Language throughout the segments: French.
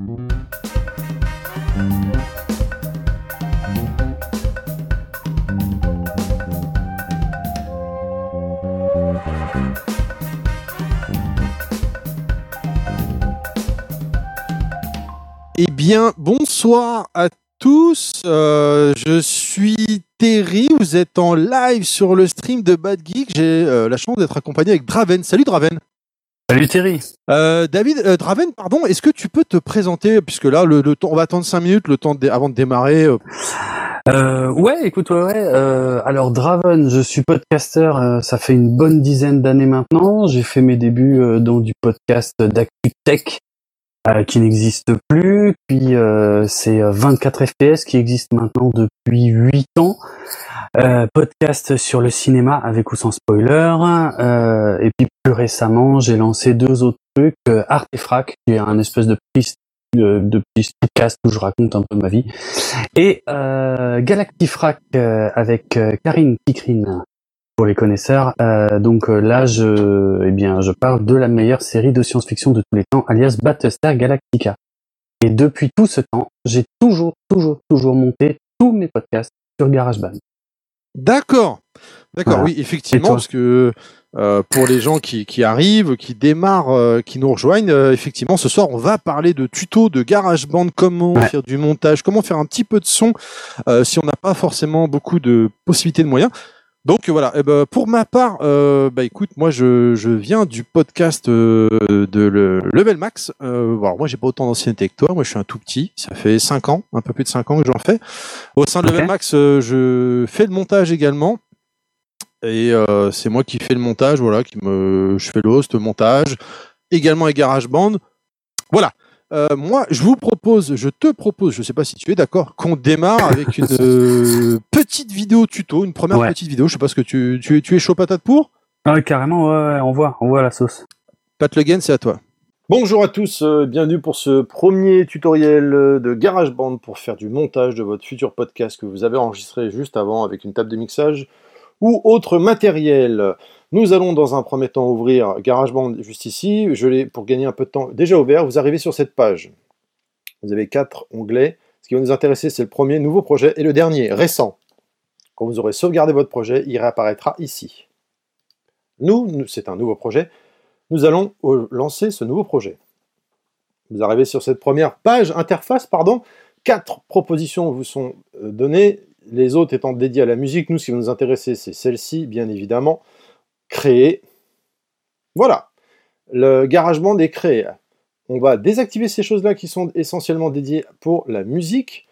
Eh bien, bonsoir à tous. Euh, je suis Terry. Vous êtes en live sur le stream de Bad Geek. J'ai euh, la chance d'être accompagné avec Draven. Salut Draven. Salut Terry. Euh, David, euh, Draven, pardon, est-ce que tu peux te présenter puisque là, le, le temps, on va attendre 5 minutes, le temps de- avant de démarrer. euh. Euh, ouais, écoute, ouais, ouais. euh, alors Draven, je suis podcasteur. euh, ça fait une bonne dizaine d'années maintenant. J'ai fait mes débuts euh, dans du podcast d'ActuTech euh, qui n'existe plus. Puis euh, c'est euh, 24 FPS qui existe maintenant depuis 8 ans. Euh, podcast sur le cinéma avec ou sans spoiler. Euh, et puis plus récemment, j'ai lancé deux autres trucs. Euh, qui est un espèce de piste de, podcast où je raconte un peu ma vie. Et euh, Galactifrac euh, avec euh, Karine Kikrine pour les connaisseurs. Euh, donc euh, là, je, eh bien, je parle de la meilleure série de science-fiction de tous les temps, alias Battlestar Galactica. Et depuis tout ce temps, j'ai toujours, toujours, toujours monté tous mes podcasts sur GarageBand. D'accord. D'accord, Voilà. oui, effectivement, parce que euh, pour les gens qui, qui arrivent, qui démarrent, euh, qui nous rejoignent, euh, effectivement, ce soir, on va parler de tutos de GarageBand, comment Ouais. faire du montage, comment faire un petit peu de son si on n'a pas forcément beaucoup de possibilités de moyens. Donc euh, voilà, eh ben, pour ma part, euh, bah écoute, moi je, je viens du podcast euh, de le Level Max. Euh, alors moi j'ai pas autant d'ancienneté que toi, moi je suis un tout petit, ça fait 5 ans, un peu plus de 5 ans que j'en fais. Au sein de. Level Max, je fais le montage également. Et c'est moi qui fais le montage, voilà, qui me, je fais le host, le montage, également avec GarageBand. Voilà. Euh, moi, je vous propose, je te propose, je sais pas si tu es d'accord, qu'on démarre avec une euh, petite vidéo tuto, une première Ouais. petite vidéo. Je sais pas ce que tu, tu, es- tu es chaud patate pour? Ah, carrément, ouais, ouais, on voit, on voit la sauce. Pat Le Guen, c'est à toi. Bonjour à tous, euh, bienvenue pour ce premier tutoriel de GarageBand pour faire du montage de votre futur podcast que vous avez enregistré juste avant avec une table de mixage ou autre matériel. Nous allons dans un premier temps ouvrir GarageBand juste ici. Je l'ai pour gagner un peu de temps déjà ouvert. Vous arrivez sur cette page. Vous avez quatre onglets. Ce qui va nous intéresser, c'est le premier nouveau projet et le dernier récent. Quand vous aurez sauvegardé votre projet, il réapparaîtra ici. Nous, c'est un nouveau projet nous allons euh, lancer ce nouveau projet. Vous arrivez sur cette première page, interface, pardon. Quatre propositions vous sont euh, données, les autres étant dédiées à la musique. Nous, ce qui va nous intéresser, c'est celle-ci, bien évidemment. Créer. Voilà. Le GarageBand est créé. On va désactiver ces choses-là qui sont essentiellement dédiées pour la musique.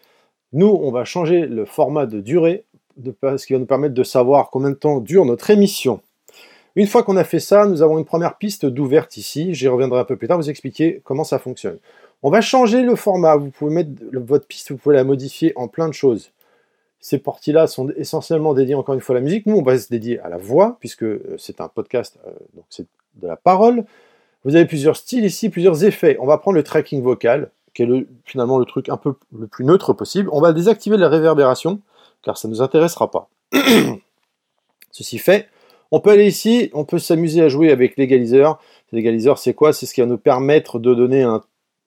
Nous, on va changer le format de durée, ce qui va nous permettre de savoir combien de temps dure notre émission. Une fois qu'on a fait ça, nous avons une première piste d'ouverte ici. J'y reviendrai un peu plus tard, vous expliquer comment ça fonctionne. On va changer le format. Vous pouvez mettre votre piste, vous pouvez la modifier en plein de choses. Ces parties-là sont essentiellement dédiées encore une fois à la musique. Nous, on va se dédier à la voix, puisque euh, c'est un podcast, euh, donc c'est de la parole. Vous avez plusieurs styles ici, plusieurs effets. On va prendre le tracking vocal, qui est le- finalement le truc un peu le plus neutre possible. On va désactiver la réverbération, car ça ne nous intéressera pas. Ceci fait, on peut aller ici, on peut s'amuser à jouer avec l'égaliseur. L'égaliseur, c'est quoi? C'est ce qui va nous permettre de donner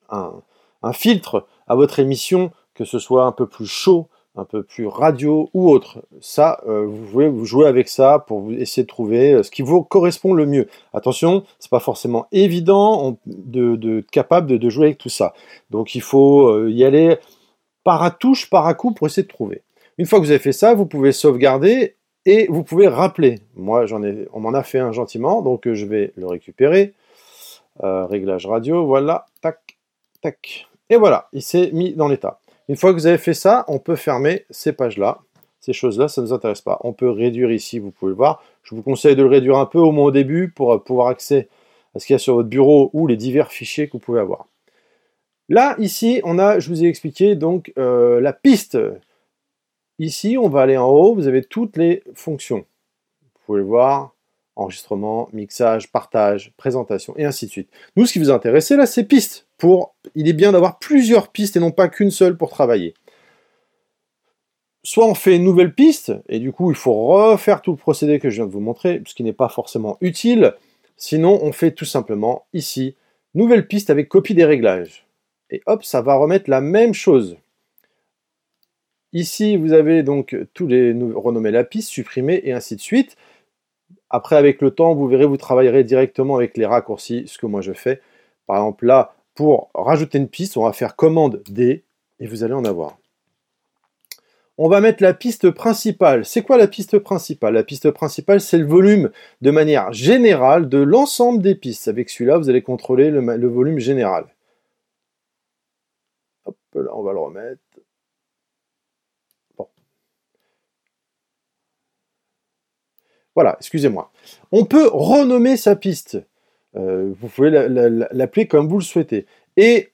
un filtre à votre émission, que ce soit un peu plus chaud, un peu plus radio ou autre. Ça, euh, vous pouvez vous jouer avec ça pour essayer de trouver euh, ce qui vous correspond le mieux. Attention, c'est pas forcément évident de, capable de, jouer avec tout ça. Donc il faut euh, y aller par à touche, par à coup pour essayer de trouver. Une fois que vous avez fait ça, vous pouvez sauvegarder et vous pouvez rappeler. Moi, j'en ai, on m'en a fait un gentiment, donc je vais le récupérer. Réglage radio, voilà, tac, tac. Et voilà, il s'est mis dans l'état. Une fois que vous avez fait ça, on peut fermer ces pages-là. Ces choses-là, ça ne nous intéresse pas. On peut réduire ici, vous pouvez le voir. Je vous conseille de le réduire un peu, au moins au début, pour euh, pouvoir accéder à ce qu'il y a sur votre bureau ou les divers fichiers que vous pouvez avoir. Là, ici, on a, je vous ai expliqué, donc euh, la piste. Ici, on va aller en haut, vous avez toutes les fonctions. Vous pouvez le voir, enregistrement, mixage, partage, présentation, et ainsi de suite. Nous, ce qui vous intéresse, là, c'est pistes. Il est bien d'avoir plusieurs pistes et non pas qu'une seule pour travailler. Soit on fait une nouvelle piste, et du coup, il faut refaire tout le procédé que je viens de vous montrer, ce qui n'est pas forcément utile. Sinon, on fait tout simplement ici, nouvelle piste avec copie des réglages. et hop, ça va remettre la même chose. Ici, vous avez donc tous les renommer la piste, supprimer et ainsi de suite. Après, avec le temps, vous verrez, vous travaillerez directement avec les raccourcis, ce que moi je fais. Par exemple, là, pour rajouter une piste, on va faire commande D et vous allez en avoir. On va mettre la piste principale. C'est quoi la piste principale? La piste principale, c'est le volume de manière générale de l'ensemble des pistes. Avec celui-là, vous allez contrôler le, volume général. Hop, là, on va le remettre. Voilà, excusez-moi. On peut renommer sa piste. Euh, vous pouvez l'appeler comme vous le souhaitez. Et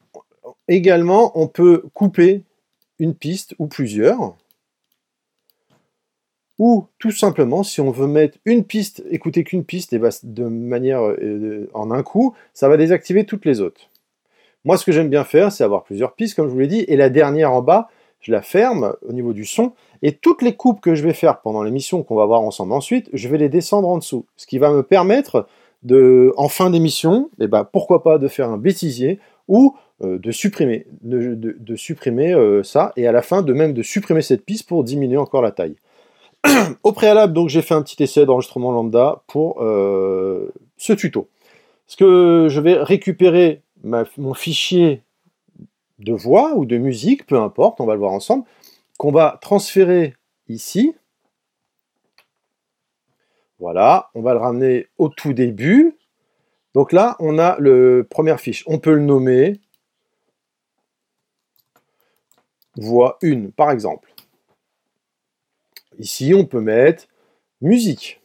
également, on peut couper une piste ou plusieurs. Ou tout simplement, si on veut mettre une piste, écouter qu'une piste et de manière euh, en un coup, ça va désactiver toutes les autres. Moi, ce que j'aime bien faire, c'est avoir plusieurs pistes, comme je vous l'ai dit, et la dernière en bas, je la ferme au niveau du son, et toutes les coupes que je vais faire pendant l'émission qu'on va voir ensemble ensuite, je vais les descendre en dessous. Ce qui va me permettre en fin d'émission, eh ben, pourquoi pas de faire un bêtisier ou euh, de supprimer, de, supprimer euh, ça, et à la fin de même de supprimer cette piste pour diminuer encore la taille. Au préalable, donc j'ai fait un petit essai d'enregistrement lambda pour euh, ce tuto. Ce que je vais récupérer mon fichier de voix ou de musique, peu importe, on va le voir ensemble, qu'on va transférer ici. Voilà, on va le ramener au tout début. Donc là, on a le première fiche. On peut le nommer voix 1, par exemple. Ici, on peut mettre musique.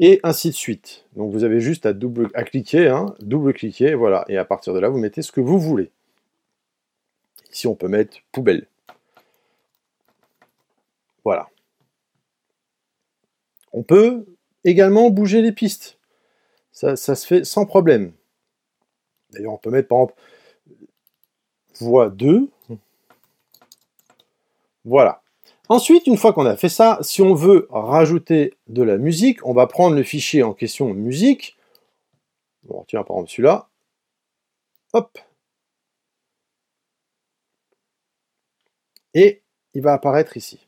Et ainsi de suite. Donc vous avez juste à, double, cliquer, hein, double-cliquer, voilà. Et à partir de là, vous mettez ce que vous voulez. Ici, on peut mettre poubelle. Voilà. On peut également bouger les pistes. Ça, se fait sans problème. D'ailleurs, on peut mettre par exemple voix 2. Voilà. Ensuite, une fois qu'on a fait ça, si on veut rajouter de la musique, on va prendre le fichier en question musique. Bon, tiens, par exemple celui-là. Hop. et il va apparaître ici.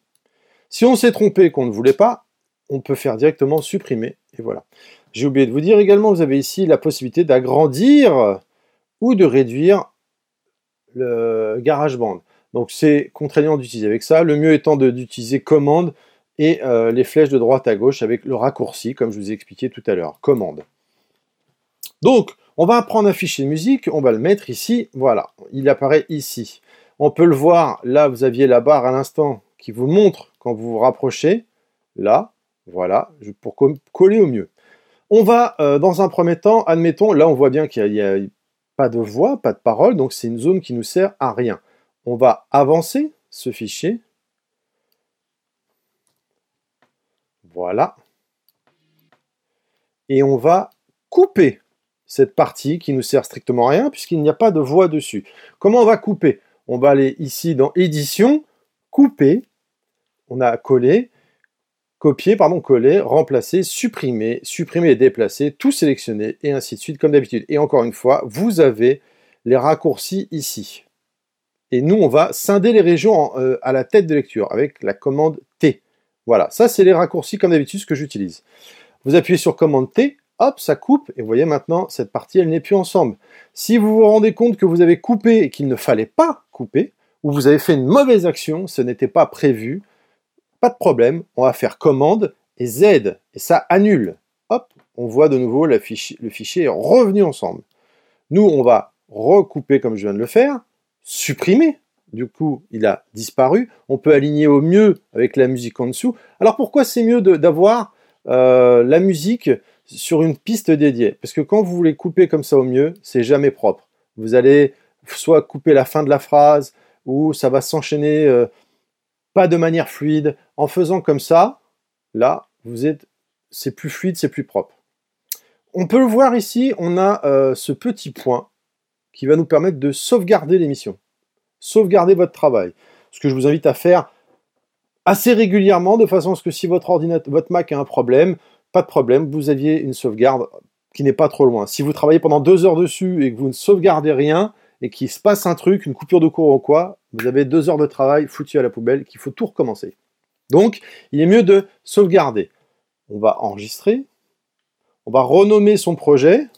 Si on s'est trompé qu'on ne voulait pas, on peut faire directement supprimer, et voilà. J'ai oublié de vous dire également, vous avez ici la possibilité d'agrandir ou de réduire le GarageBand. Donc c'est contraignant d'utiliser avec ça, le mieux étant d'utiliser commande et euh, les flèches de droite à gauche avec le raccourci, comme je vous ai expliqué tout à l'heure, commande. Donc, on va prendre un fichier musique, on va le mettre ici, voilà, il apparaît ici. On peut le voir, là vous aviez la barre à l'instant qui vous montre quand vous vous rapprochez. Là, voilà, pour coller au mieux. On va, euh, dans un premier temps, admettons, là on voit bien qu'il n'y a, pas de voix, pas de parole, donc c'est une zone qui nous sert à rien. On va avancer ce fichier. Voilà. Et on va couper cette partie qui nous sert strictement à rien puisqu'il n'y a pas de voix dessus. Comment on va couper? On va aller ici dans édition, couper, on a collé, copier, pardon, coller, remplacer, supprimer, supprimer et déplacer, tout sélectionner et ainsi de suite comme d'habitude. Et encore une fois, vous avez les raccourcis ici. Et nous, on va scinder les régions euh, à la tête de lecture avec la commande T. Voilà, ça c'est les raccourcis comme d'habitude que j'utilise. Vous appuyez sur commande T, hop, ça coupe, et vous voyez maintenant, cette partie, elle n'est plus ensemble. Si vous vous rendez compte que vous avez coupé et qu'il ne fallait pas couper, ou vous avez fait une mauvaise action, ce n'était pas prévu, pas de problème, on va faire commande et Z, et ça annule. Hop, on voit de nouveau le fichier, est revenu ensemble. Nous, on va recouper comme je viens de le faire, supprimer, du coup, il a disparu. On peut aligner au mieux avec la musique en dessous. Alors pourquoi c'est mieux d'avoir euh, la musique sur une piste dédiée? Parce que quand vous voulez couper comme ça au mieux, c'est jamais propre. Vous allez soit couper la fin de la phrase, ou ça va s'enchaîner euh, pas de manière fluide. En faisant comme ça, là, vous êtes, c'est plus fluide, c'est plus propre. On peut le voir ici, on a euh, ce petit point qui va nous permettre de sauvegarder l'émission, sauvegarder votre travail. Ce que je vous invite à faire assez régulièrement, de façon à ce que si votre ordinateur, votre Mac a un problème, pas de problème, vous aviez une sauvegarde qui n'est pas trop loin. Si vous travaillez pendant deux heures dessus et que vous ne sauvegardez rien, et qu'il se passe un truc, une coupure de courant ou quoi, vous avez deux heures de travail foutu à la poubelle, qu'il faut tout recommencer. Donc, il est mieux de sauvegarder. On va enregistrer, on va renommer son projet.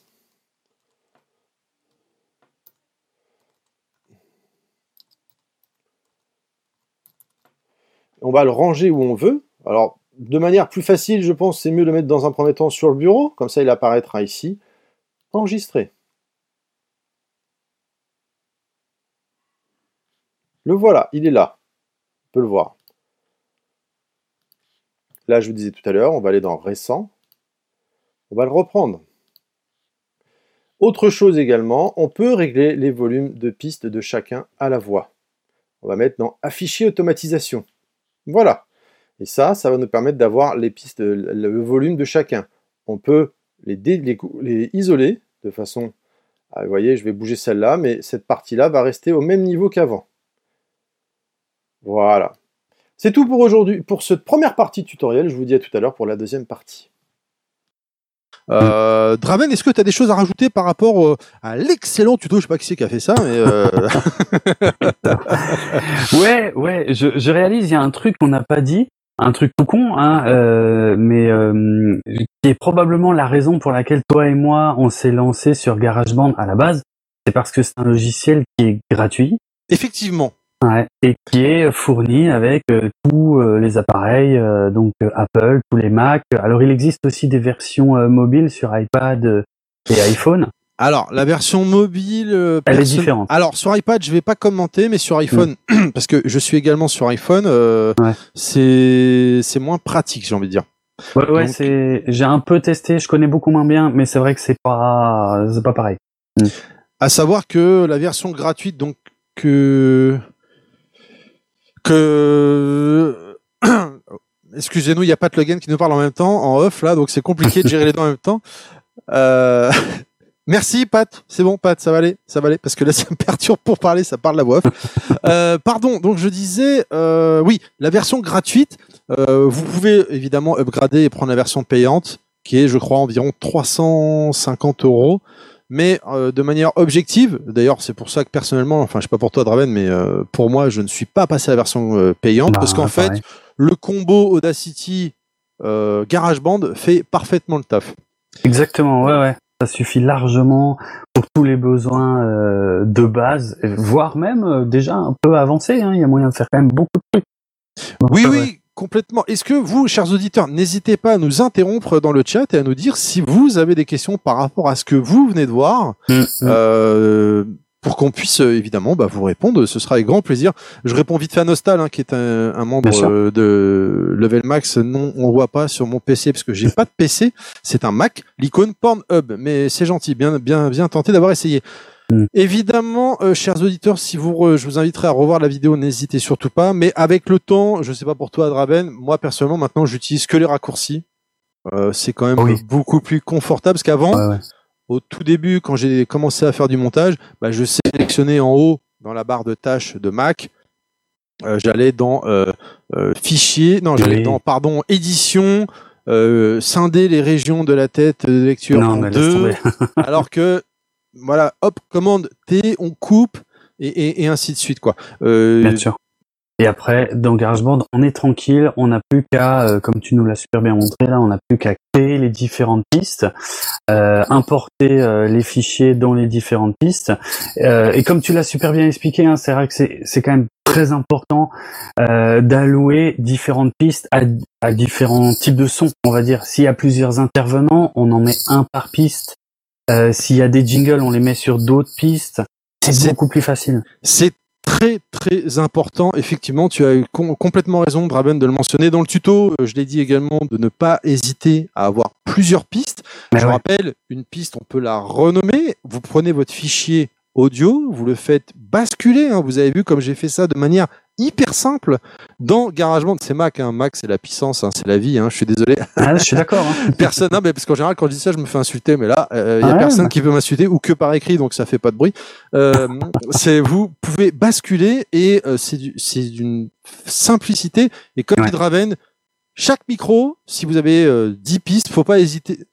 On va le ranger où on veut. Alors, de manière plus facile, je pense, c'est mieux de le mettre dans un premier temps sur le bureau, comme ça il apparaîtra ici. Enregistrer. Le voilà, il est là. On peut le voir. Là, je vous disais tout à l'heure, on va aller dans récent. On va le reprendre. Autre chose également, on peut régler les volumes de pistes de chacun à la voix. On va mettre dans afficher automatisation. Voilà. Et ça, ça va nous permettre d'avoir les pistes, le volume de chacun. On peut les, isoler de façon... Ah, vous voyez, je vais bouger celle-là, mais cette partie-là va rester au même niveau qu'avant. Voilà. C'est tout pour aujourd'hui, pour cette première partie tutoriel. Je vous dis à tout à l'heure pour la deuxième partie. Euh, Draven, est-ce que tu as des choses à rajouter par rapport euh, à l'excellent tuto? Je sais pas qui c'est qui a fait ça, mais euh... ouais, ouais. Je, je réalise, il y a un truc qu'on n'a pas dit, un truc tout con, hein, euh, mais euh, qui est probablement la raison pour laquelle toi et moi on s'est lancé sur GarageBand à la base. C'est parce que c'est un logiciel qui est gratuit. Effectivement. Ouais, et qui est fourni avec euh, tous euh, les appareils, euh, donc Apple, tous les Mac. Alors il existe aussi des versions mobiles sur iPad et iPhone. Alors la version mobile, elle est différente. Alors sur iPad, je vais pas commenter, mais sur iPhone, mm. parce que je suis également sur iPhone, ouais. c'est c'est moins pratique, j'ai envie de dire. Ouais, ouais, c'est j'ai un peu testé, je connais beaucoup moins bien, mais c'est vrai que c'est pas c'est pas pareil. Mm. À savoir que la version gratuite, donc que que excusez-nous, il n'y a de plugin qui nous parle en même temps en off là, donc c'est compliqué de gérer les deux en même temps. Euh... Merci Pat, c'est bon Pat, ça va aller, ça va aller, parce que là ça me perturbe pour parler, ça parle la voix. Euh, pardon, donc je disais, euh, oui, la version gratuite, euh, vous pouvez évidemment upgrader et prendre la version payante, qui est je crois environ 350 euros mais euh, de manière objective. D'ailleurs, c'est pour ça que personnellement, enfin, je sais pas pour toi, Draven, mais euh, pour moi, je ne suis pas passé à la version euh, payante parce qu'en fait, le combo Audacity GarageBand fait parfaitement le taf. Exactement, ouais, ouais. Ça suffit largement pour tous les besoins de base, voire même déjà un peu avancé. Hein. Il y a moyen de faire quand même beaucoup de trucs. oui, oui, complètement. Est-ce que vous, chers auditeurs, n'hésitez pas à nous interrompre dans le chat et à nous dire si vous avez des questions par rapport à ce que vous venez de voir, mm, mm. euh, pour qu'on puisse euh, évidemment bah, vous répondre. Ce sera avec grand plaisir. Je réponds vite fait à Nostal, hein, qui est un, un membre euh, de Level Max. Non, on voit pas sur mon PC parce que j'ai pas de PC. C'est un Mac, l'icône Pornhub. Mais c'est gentil, bien, bien, bien tenté d'avoir essayé. Mm. Évidemment, euh, chers auditeurs, si vous, je vous inviterai à revoir la vidéo, n'hésitez surtout pas. Mais avec le temps, je sais pas pour toi, Draven, moi personnellement, maintenant, j'utilise que les raccourcis. Euh, c'est quand même beaucoup plus confortable parce qu'avant, au tout début, quand j'ai commencé à faire du montage, bah, je sélectionnais en haut dans la barre de tâches de Mac. Euh, j'allais dans fichier, non, j'allais dans pardon édition, scinder les régions de la tête de lecture en deux, alors que voilà, hop, commande T, on coupe et, ainsi de suite quoi. Euh, bien sûr. Et après, dans GarageBand, on est tranquille, on n'a plus qu'à, euh, comme tu nous l'as super bien montré là, on n'a plus qu'à créer les différentes pistes, euh, importer les fichiers dans les différentes pistes. et comme tu l'as super bien expliqué, hein, c'est vrai que c'est quand même très important d'allouer différentes pistes à, à différents types de sons. On va dire, s'il y a plusieurs intervenants, on en met un par piste euh, s'il y a des jingles, on les met sur d'autres pistes. C'est beaucoup plus facile. C'est très très important. Effectivement, tu as eu complètement raison, Draben, de le mentionner. Dans le tuto, euh, je l'ai dit également de ne pas hésiter à avoir plusieurs pistes. je rappelle, une piste, on peut la renommer. Vous prenez votre fichier audio, vous le faites basculer. Hein. Vous avez vu comme j'ai fait ça de manière hyper simple dans GarageBand. C'est Mac, hein. Mac c'est la puissance, hein. c'est la vie. Hein. Je suis désolé. Ah, je suis d'accord. Personne, non, mais parce qu'en général quand je dis ça, je me fais insulter, mais là, il euh, y a personne qui peut m'insulter ou que par écrit, donc ça fait pas de bruit. Euh, c'est vous pouvez basculer et euh, c'est d'une simplicité. Et comme dit Draven, chaque micro, si vous avez 10 pistes, faut pas hésiter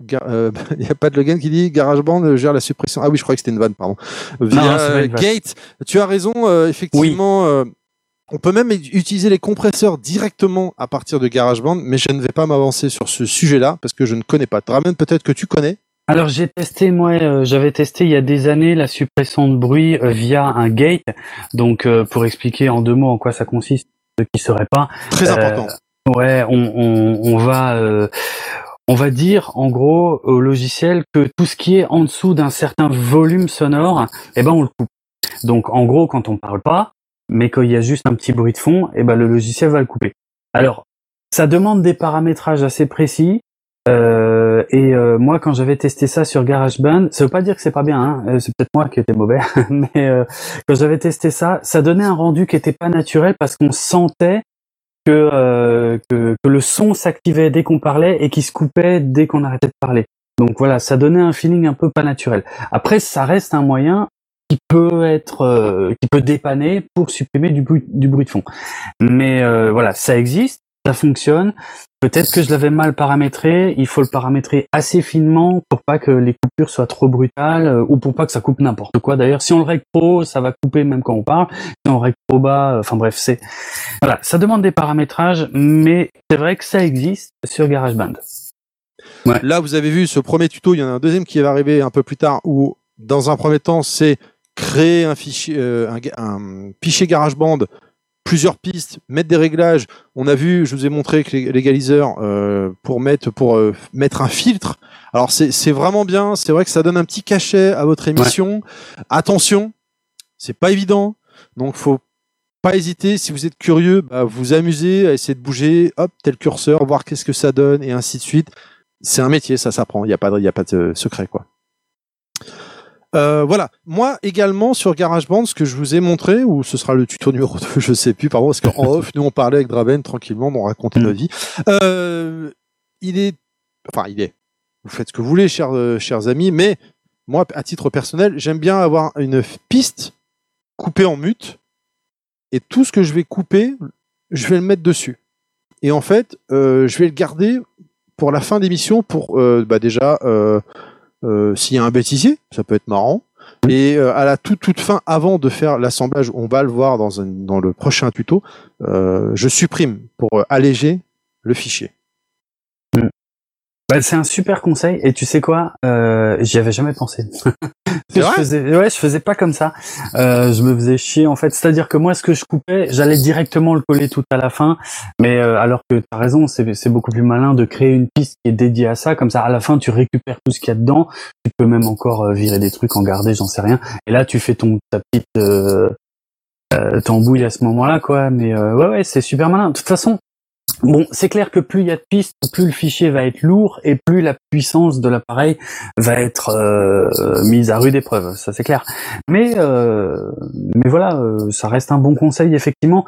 il n'y a pas de Logan qui dit GarageBand gère la suppression. Ah oui, je crois que c'était une vanne, pardon. Via Gate. Tu as raison, effectivement. On peut même utiliser les compresseurs directement à partir de GarageBand, mais je ne vais pas m'avancer sur ce sujet-là parce que je ne connais pas. Dramen, peut-être que tu connais alors j'ai testé moi, euh, j'avais testé il y a des années la suppression de bruit euh, via un gate. Donc euh, pour expliquer en deux mots en quoi ça consiste, ceux qui seraient pas. Très important. Ouais, on, on, on va on va dire en gros au logiciel que tout ce qui est en dessous d'un certain volume sonore, eh ben on le coupe. Donc en gros quand on parle pas, mais quand il y a juste un petit bruit de fond, eh ben le logiciel va le couper. Alors, ça demande des paramétrages assez précis. Euh, et euh, moi, quand j'avais testé ça sur GarageBand, ça veut pas dire que c'est pas bien. Hein, euh, c'est peut-être moi qui étais mauvais, mais quand j'avais testé ça, ça donnait un rendu qui était pas naturel parce qu'on sentait que, que, que le son s'activait dès qu'on parlait et qui se coupait dès qu'on arrêtait de parler. Donc voilà, ça donnait un feeling un peu pas naturel. Après, ça reste un moyen qui peut être euh, qui peut dépanner pour supprimer du bruit du bruit de fond. Mais euh, voilà, ça existe, ça fonctionne. Peut-être que je l'avais mal paramétré. Il faut le paramétrer assez finement pour pas que les coupures soient trop brutales euh, ou pour pas que ça coupe n'importe quoi. D'ailleurs, si on le règle trop, ça va couper même quand on parle. Si on le règle trop bas, enfin bref, c'est voilà, ça demande des paramétrages, mais c'est vrai que ça existe sur GarageBand. Ouais. Là, vous avez vu ce premier tuto. Il y en a un deuxième qui va arriver un peu plus tard où, dans un premier temps, c'est créer un fichier, euh, un, fichier GarageBand, plusieurs pistes, mettre des réglages. On a vu, je vous ai montré que l'égaliseur euh, pour mettre pour euh, mettre un filtre. Alors c'est vraiment bien. C'est vrai que ça donne un petit cachet à votre émission. Attention, c'est pas évident. Donc faut pas hésiter. Si vous êtes curieux, bah, vous amuser à essayer de bouger, hop, tel curseur, voir qu'est-ce que ça donne et ainsi de suite. C'est un métier, ça s'apprend. Il n'y a pas de, il y a pas de secret quoi. Euh, voilà. Moi également sur GarageBand, ce que je vous ai montré, ou ce sera le tuto numéro 2, je sais plus, pardon, parce qu'en off, nous on parlait avec Draven tranquillement, on racontait nos vies. Euh, il est, enfin il est. Vous faites ce que vous voulez, chers euh, chers amis, mais moi, à titre personnel, j'aime bien avoir une piste coupée en mute, et tout ce que je vais couper, je vais le mettre dessus. Et en fait, je vais le garder pour la fin d'émission pour bah déjà euh, s'il y a un bêtisier, ça peut être marrant. Et euh, à la toute toute fin, avant de faire l'assemblage, on va le voir dans, un, dans le prochain tuto, euh, je supprime pour alléger le fichier. Bah, c'est un super conseil et tu sais quoi, euh, j'y avais jamais pensé. je faisais, ouais, je faisais pas comme ça. Euh, je me faisais chier en fait. C'est-à-dire que moi, ce que je coupais, j'allais directement le coller tout à la fin. Mais euh, alors que t'as raison, c'est beaucoup plus malin de créer une piste qui est dédiée à ça. Comme ça, à la fin, tu récupères tout ce qu'il y a dedans. Tu peux même encore euh, virer des trucs, en garder, j'en sais rien. Et là, tu fais ton ta petite euh, euh tambouille à ce moment-là, quoi. Mais ouais, ouais, c'est super malin. De toute façon, Bon, c'est clair que plus il y a de pistes, plus le fichier va être lourd et plus la puissance de l'appareil va être euh, mise à rude épreuve, ça c'est clair. Mais euh, voilà, euh, ça reste un bon conseil effectivement.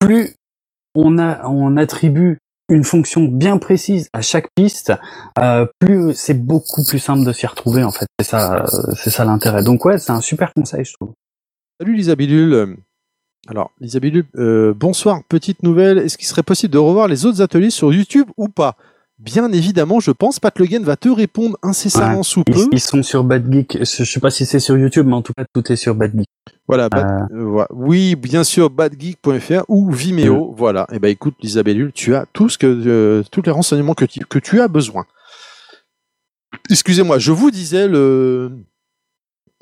plus on attribue une fonction bien précise à chaque piste, plus c'est beaucoup plus simple de s'y retrouver en fait. C'est ça, c'est ça l'intérêt. Donc ouais, c'est un super conseil, je trouve. Salut Lisa alors, Isabelle, euh, bonsoir. Petite nouvelle. Est-ce qu'il serait possible de revoir les autres ateliers sur YouTube ou pas? Bien évidemment, je pense. Pat Le va te répondre incessamment sous peu. Ils, sont sur Bad Geek. Je sais pas si c'est sur YouTube, mais en tout cas, tout est sur Bad Geek. Voilà. Euh. Euh, oui, bien sûr, badgeek.fr ou Vimeo. Mm. Voilà. Et eh ben, écoute, Isabelle, tu as tout ce que, tous les renseignements que tu, que tu as besoin. Excusez-moi, je vous disais le,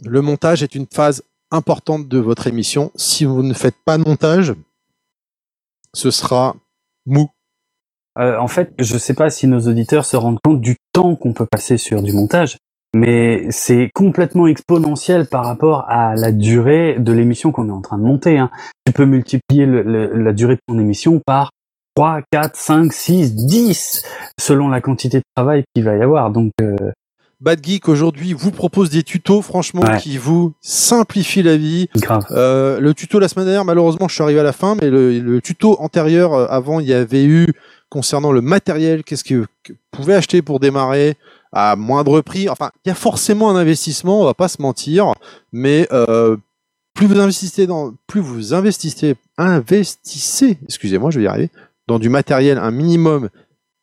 le montage est une phase importante de votre émission. Si vous ne faites pas de montage, ce sera mou. Euh, en fait, je ne sais pas si nos auditeurs se rendent compte du temps qu'on peut passer sur du montage, mais c'est complètement exponentiel par rapport à la durée de l'émission qu'on est en train de monter. Hein. Tu peux multiplier la durée de ton émission par 3, 4, 5, 6, 10, selon la quantité de travail qu'il va y avoir. Donc, euh, Bad Geek aujourd'hui vous propose des tutos franchement qui vous simplifient la vie. Euh, le tuto la semaine dernière, malheureusement, je suis arrivé à la fin, mais le, tuto antérieur, euh, avant, il y avait eu concernant le matériel, qu'est-ce que, vous pouvez acheter pour démarrer à moindre prix. Enfin, il y a forcément un investissement, on va pas se mentir, mais euh, plus vous investissez dans, plus vous investissez, investissez, excusez-moi, je vais y arriver, dans du matériel un minimum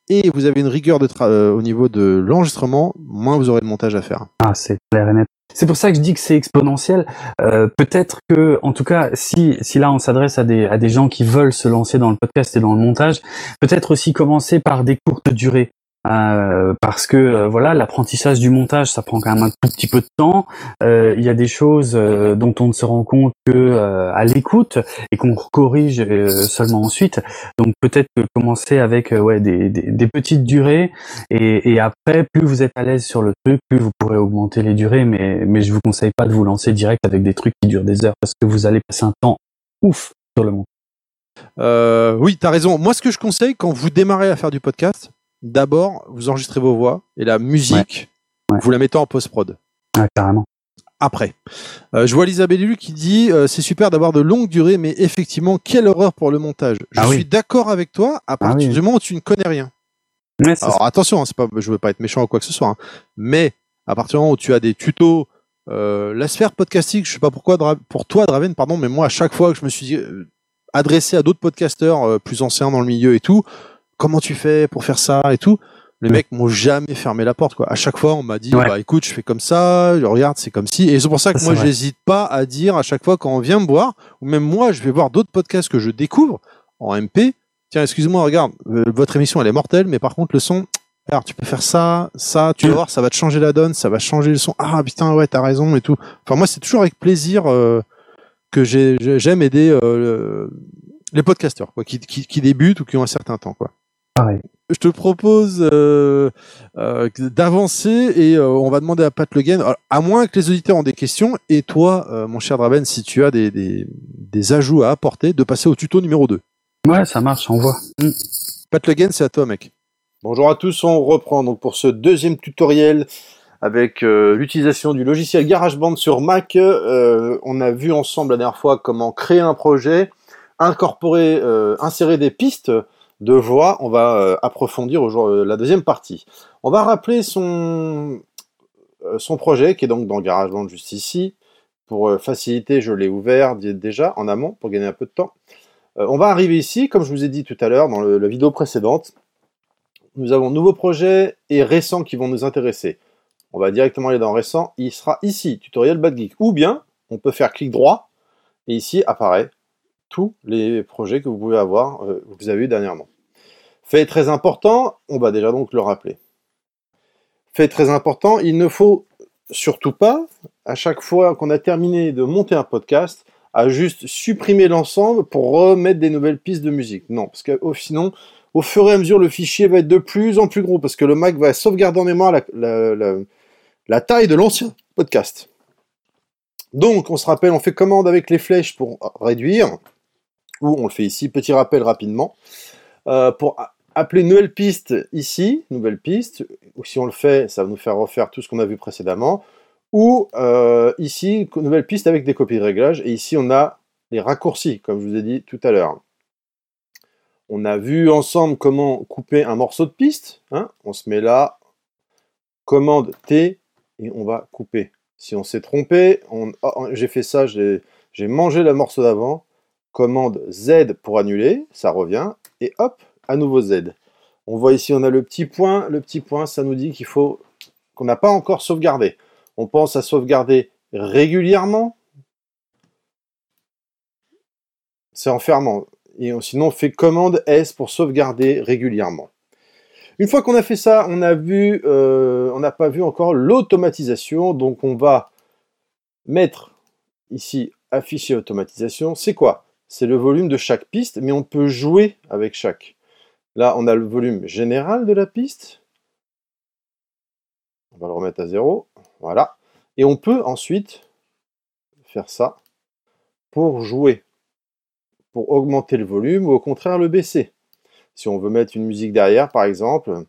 et vous avez une rigueur de euh, au niveau de l'enregistrement, moins vous aurez de montage à faire. Ah, c'est clair et net. C'est pour ça que je dis que c'est exponentiel. Euh, peut-être que, en tout cas, si si là on s'adresse à des à des gens qui veulent se lancer dans le podcast et dans le montage, peut-être aussi commencer par des courtes durées. Euh, parce que euh, voilà l'apprentissage du montage ça prend quand même un tout petit peu de temps. Euh, il y a des choses dont on ne se rend compte que à l'écoute et qu'on corrige seulement ensuite. Donc peut-être commencer avec ouais des, des, petites durées et, après plus vous êtes à l'aise sur le truc plus vous pourrez augmenter les durées. Mais mais je vous conseille pas de vous lancer direct avec des trucs qui durent des heures parce que vous allez passer un temps ouf sur le montage euh, oui, tu as raison. Moi, ce que je conseille quand vous démarrez à faire du podcast, d'abord, vous enregistrez vos voix et la musique, vous la mettez en post-prod. Ouais, carrément. Après. Euh, je vois Elisabeth Lulu qui dit euh, c'est super d'avoir de longues durées, mais effectivement, quelle horreur pour le montage. Je ah suis d'accord avec toi à ah partir du moment où tu ne connais rien. Alors attention, hein, c'est pas, je veux pas être méchant ou quoi que ce soit, hein, mais à partir du moment où tu as des tutos, euh, la sphère podcastique, je sais pas pourquoi pour toi Draven, pardon, mais moi à chaque fois que je me suis adressé à d'autres podcasteurs plus anciens dans le milieu et tout, comment tu fais pour faire ça et tout. Les mecs m'ont jamais fermé la porte, quoi. À chaque fois, on m'a dit, bah, écoute, je fais comme ça, regarde, c'est comme si. Et c'est pour ça que moi, j'hésite pas à dire à chaque fois quand on vient me voir, ou même moi, je vais voir d'autres podcasts que je découvre en MP. Tiens, excuse-moi, regarde, euh, votre émission, elle est mortelle, mais par contre, le son, alors tu peux faire ça, ça, tu vas voir, ça va te changer la donne, ça va changer le son. Ah putain, ouais, t'as raison et tout. Enfin, moi, c'est toujours avec plaisir euh, que j'aime aider euh, les podcasteurs, quoi, qui, qui, qui débutent ou qui ont un certain temps, quoi. Je te propose euh, euh, d'avancer et euh, on va demander à Pat Le Guen, à moins que les auditeurs ont des questions, et toi, mon cher Draben, si tu as des, des, ajouts à apporter, de passer au tuto numéro 2. Ouais, ça marche, on voit. Mm. Pat Le Guen, c'est à toi, mec. Bonjour à tous, on reprend donc pour ce deuxième tutoriel avec l'utilisation du logiciel GarageBand sur Mac. on a vu ensemble la dernière fois comment créer un projet, incorporer, insérer des pistes de voix, on va euh, approfondir euh, la deuxième partie. On va rappeler son, euh, projet qui est donc dans GarageBand juste ici. Pour faciliter, je l'ai ouvert déjà en amont pour gagner un peu de temps. on va arriver ici, comme je vous ai dit tout à l'heure dans la vidéo précédente. Nous avons nouveau projet et récent qui vont nous intéresser. On va directement aller dans récent. Il sera ici, tutoriel Bad Geek. Ou bien, on peut faire clic droit et ici apparaît tous les projets que vous pouvez avoir, euh, vous avez eu dernièrement. Fait très important, on va déjà donc le rappeler. Fait très important, il ne faut surtout pas, à chaque fois qu'on a terminé de monter un podcast, à juste supprimer l'ensemble pour remettre des nouvelles pistes de musique. Non, parce que sinon, au fur et à mesure, le fichier va être de plus en plus gros, parce que le Mac va sauvegarder en mémoire la taille de l'ancien podcast. Donc, on se rappelle, on fait commande avec les flèches pour réduire ou on le fait ici, petit rappel rapidement, euh, pour appeler nouvelle piste ici, nouvelle piste, ou si on le fait, ça va nous faire refaire tout ce qu'on a vu précédemment, ou euh, ici, nouvelle piste avec des copies de réglage, et ici on a les raccourcis, comme je vous ai dit tout à l'heure. On a vu ensemble comment couper un morceau de piste, hein. on se met là, commande T, et on va couper. Si on s'est trompé, oh, j'ai fait ça, j'ai mangé le morceau d'avant, commande Z pour annuler, ça revient, et hop, à nouveau Z. On voit ici, on a le petit point, le petit point, ça nous dit qu'il faut qu'on n'a pas encore sauvegardé. On pense à sauvegarder régulièrement. C'est en fermant. Et sinon, on fait commande S pour sauvegarder régulièrement. Une fois qu'on a fait ça, on a vu, euh, on n'a pas vu encore l'automatisation. Donc, on va mettre ici afficher automatisation. C'est quoi? C'est le volume de chaque piste, mais on peut jouer avec chaque. Là, on a le volume général de la piste. On va le remettre à zéro. Voilà. Et on peut ensuite faire ça pour jouer, pour augmenter le volume ou au contraire le baisser. Si on veut mettre une musique derrière, par exemple,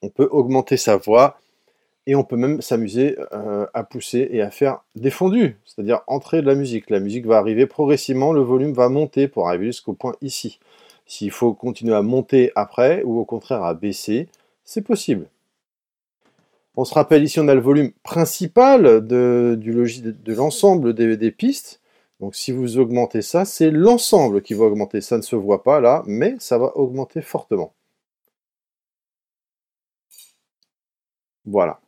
on peut augmenter sa voix et on peut même s'amuser euh, à pousser et à faire des fondus, c'est-à-dire entrer de la musique. La musique va arriver progressivement, le volume va monter pour arriver jusqu'au point ici. S'il faut continuer à monter après, ou au contraire à baisser, c'est possible. On se rappelle ici, on a le volume principal de, l'ensemble des pistes. Donc si vous augmentez ça, c'est l'ensemble qui va augmenter. Ça ne se voit pas là, mais ça va augmenter fortement. Voilà.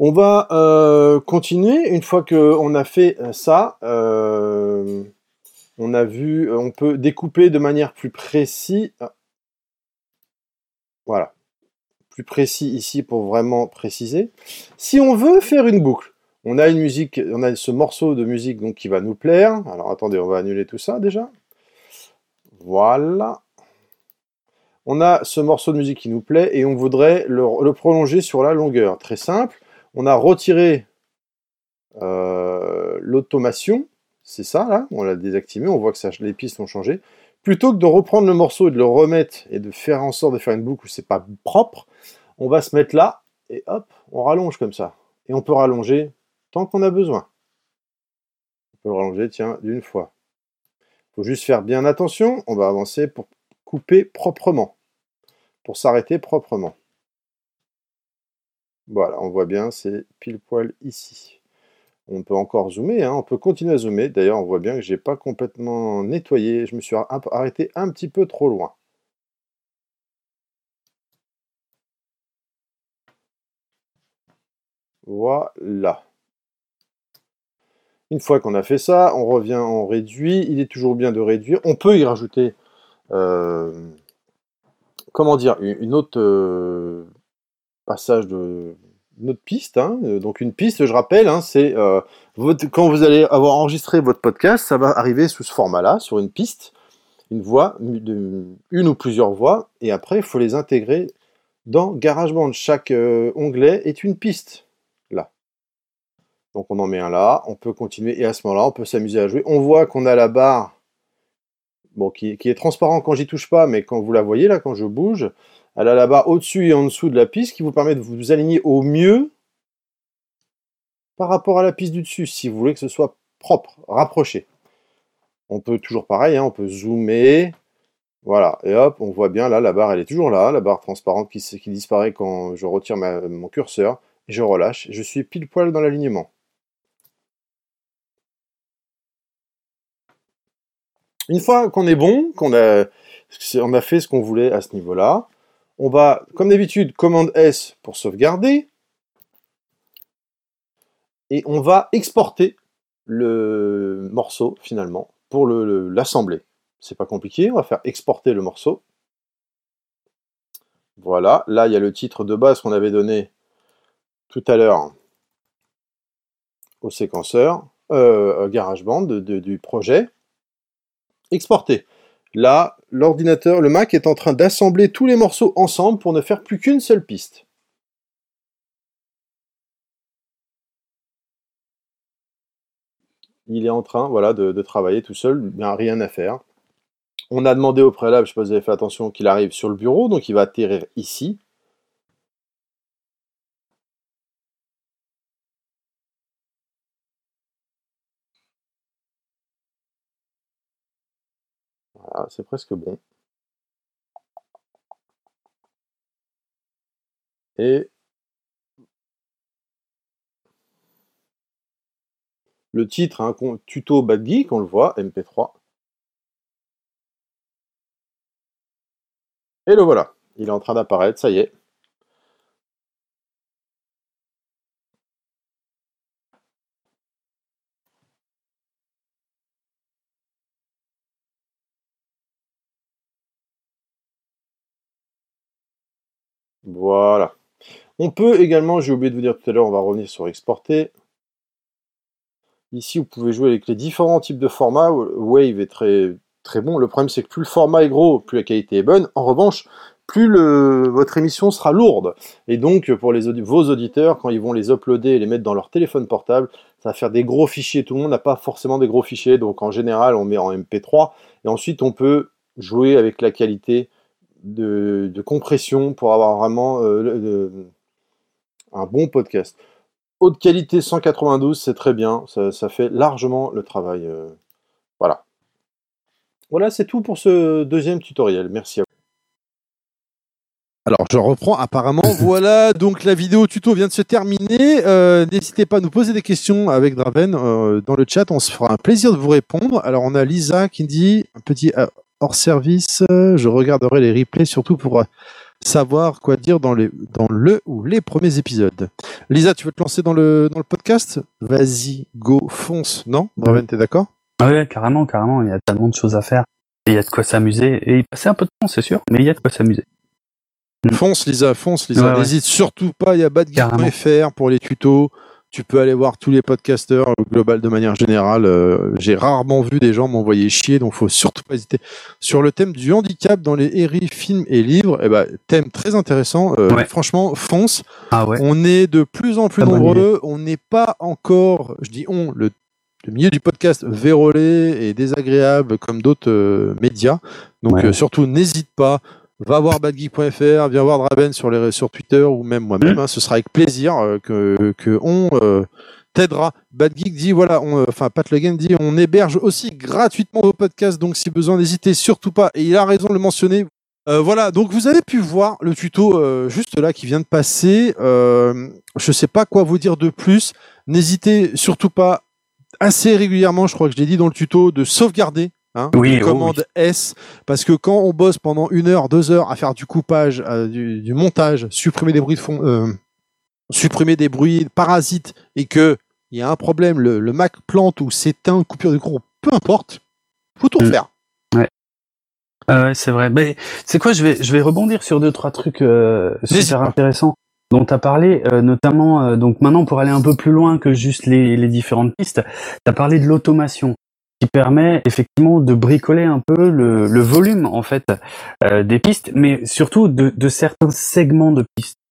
On va euh, continuer. Une fois qu'on a fait euh, ça, euh, on a vu, on peut découper de manière plus précise. Ah. Voilà. Plus précis ici pour vraiment préciser. Si on veut faire une boucle, on a une musique, on a ce morceau de musique qui va nous plaire. Alors attendez, on va annuler tout ça déjà. Voilà. On a ce morceau de musique qui nous plaît et on voudrait le prolonger sur la longueur. Très simple on a retiré euh, l'automation, c'est ça là, on l'a désactivé, on voit que les pistes ont changé. Plutôt que de reprendre le morceau et de le remettre et de faire en sorte de faire une boucle où c'est pas propre, on va se mettre là et hop, on rallonge comme ça. Et on peut rallonger tant qu'on a besoin. On peut le rallonger, tiens, d'une fois. Il faut juste faire bien attention, on va avancer pour couper proprement, pour s'arrêter proprement. Voilà, on voit bien, c'est pile poil ici. On peut encore zoomer, hein, on peut continuer à zoomer. D'ailleurs, on voit bien que j'ai pas complètement nettoyé. Je me suis arrêté un petit peu trop loin. Voilà. Une fois qu'on a fait ça, on revient, on réduit. Il est toujours bien de réduire. On peut y rajouter, euh, comment dire, une autre euh, passage de notre piste. Hein. Euh, donc une piste, je rappelle, hein, c'est euh, quand vous allez avoir enregistré votre podcast, ça va arriver sous ce format-là, sur une piste, une voix, une ou plusieurs voix, et après il faut les intégrer dans GarageBand. Chaque euh, onglet est une piste, là. Donc on en met un là, on peut continuer, et à ce moment-là, on peut s'amuser à jouer. On voit qu'on a la barre, qui, est transparent quand j'y touche pas, mais quand vous la voyez là, quand je bouge, elle a là-bas au-dessus et en dessous de la piste qui vous permet de vous aligner au mieux par rapport à la piste du dessus, si vous voulez que ce soit propre, rapproché. On peut toujours pareil, hein, on peut zoomer, voilà, et hop, on voit bien là, la barre elle est toujours là, la barre transparente qui, qui disparaît quand je retire mon curseur, et je relâche, je suis pile poil dans l'alignement. Une fois qu'on est bon, qu'on a, fait ce qu'on voulait à ce niveau-là, on va, comme d'habitude, commande S pour sauvegarder. Et on va exporter le morceau finalement pour l'assembler. C'est pas compliqué, on va faire exporter le morceau. Voilà, là il y a le titre de base qu'on avait donné tout à l'heure au séquenceur, euh, GarageBand du projet. Exporter. Là, l'ordinateur, le Mac est en train d'assembler tous les morceaux ensemble pour ne faire plus qu'une seule piste. Il est en train voilà, de, travailler tout seul, il n'y a rien à faire. On a demandé au préalable, je ne sais pas si vous avez fait attention, qu'il arrive sur le bureau, donc il va atterrir ici. Voilà, c'est presque bon. Et le titre, hein, tuto Bad Geek, on le voit, MP3. Et le voilà, il est en train d'apparaître, ça y est. Voilà. On peut également, j'ai oublié de vous dire tout à l'heure, on va revenir sur exporter. Ici, vous pouvez jouer avec les différents types de formats. Wave est très, très bon. Le problème, c'est que plus le format est gros, plus la qualité est bonne. En revanche, plus votre émission sera lourde. Et donc, pour vos auditeurs, quand ils vont les uploader et les mettre dans leur téléphone portable, ça va faire des gros fichiers. Tout le monde n'a pas forcément des gros fichiers. Donc, en général, on met en MP3. Et ensuite, on peut jouer avec la qualité de, compression pour avoir vraiment euh, un bon podcast. Haute qualité 192, c'est très bien, ça, fait largement le travail. Euh, voilà. Voilà, c'est tout pour ce deuxième tutoriel. Merci à vous. Alors je reprends apparemment, voilà, donc la vidéo tuto vient de se terminer. Euh, n'hésitez pas à nous poser des questions avec Draven dans le chat, on se fera un plaisir de vous répondre. Alors on a Lisa qui dit un petit hors service. Je regarderai les replays surtout pour euh, savoir quoi dire dans, les, dans le ou les premiers épisodes. Lisa, tu veux te lancer dans le, dans le podcast? Vas-y, go, fonce, non? Draven, t'es d'accord? Ouais, carrément, carrément, il y a tellement de choses à faire. Et il y a de quoi s'amuser. Et il passait un peu de temps, c'est sûr, mais il y a de quoi s'amuser. Fonce, Lisa, fonce, Lisa. Ouais, ouais. N'hésite surtout pas, il y a badgeek.fr pour les tutos. Tu peux aller voir tous les podcasteurs au global de manière générale. Euh, J'ai rarement vu des gens m'envoyer chier, donc faut surtout pas hésiter. Sur le thème du handicap dans les héries, films et livres, eh ben, thème très intéressant. Euh, Ouais. Franchement, fonce. Ah ouais. On est de plus en plus nombreux. On n'est pas encore, je dis on, le, le milieu du podcast vérolé et désagréable comme d'autres euh, médias. Donc Ouais. euh, surtout, n'hésite pas. Va voir badgeek.fr, viens voir Draben sur, les, sur Twitter ou même moi-même. Mm. hein. ce sera avec plaisir euh, que, que on euh, t'aidera. Badgeek dit voilà, on, euh, enfin Pat Le dit on héberge aussi gratuitement vos podcasts. Donc si besoin, n'hésitez surtout pas. Et il a raison de le mentionner. Euh, voilà, donc vous avez pu voir le tuto euh, juste là qui vient de passer. Euh, je sais pas quoi vous dire de plus. N'hésitez surtout pas assez régulièrement, je crois que je l'ai dit dans le tuto, de sauvegarder. Hein, Oui, oh commande S, parce que quand on bosse pendant une heure, deux heures à faire du coupage, euh, du, du montage, supprimer des bruits de fond, euh, supprimer des bruits parasites, et que il y a un problème, le, le Mac plante ou s'éteint, coupure de courant, peu importe, faut tout Mm. refaire. Ouais, c'est vrai. Mais c'est quoi Je vais je vais rebondir sur deux trois trucs euh, super intéressants dont tu as parlé, euh, notamment euh, donc maintenant pour aller un peu plus loin que juste les, les différentes pistes, tu as parlé de l'automation qui permet effectivement de bricoler un peu le, volume en fait euh, des pistes, mais surtout de certains segments de pistes.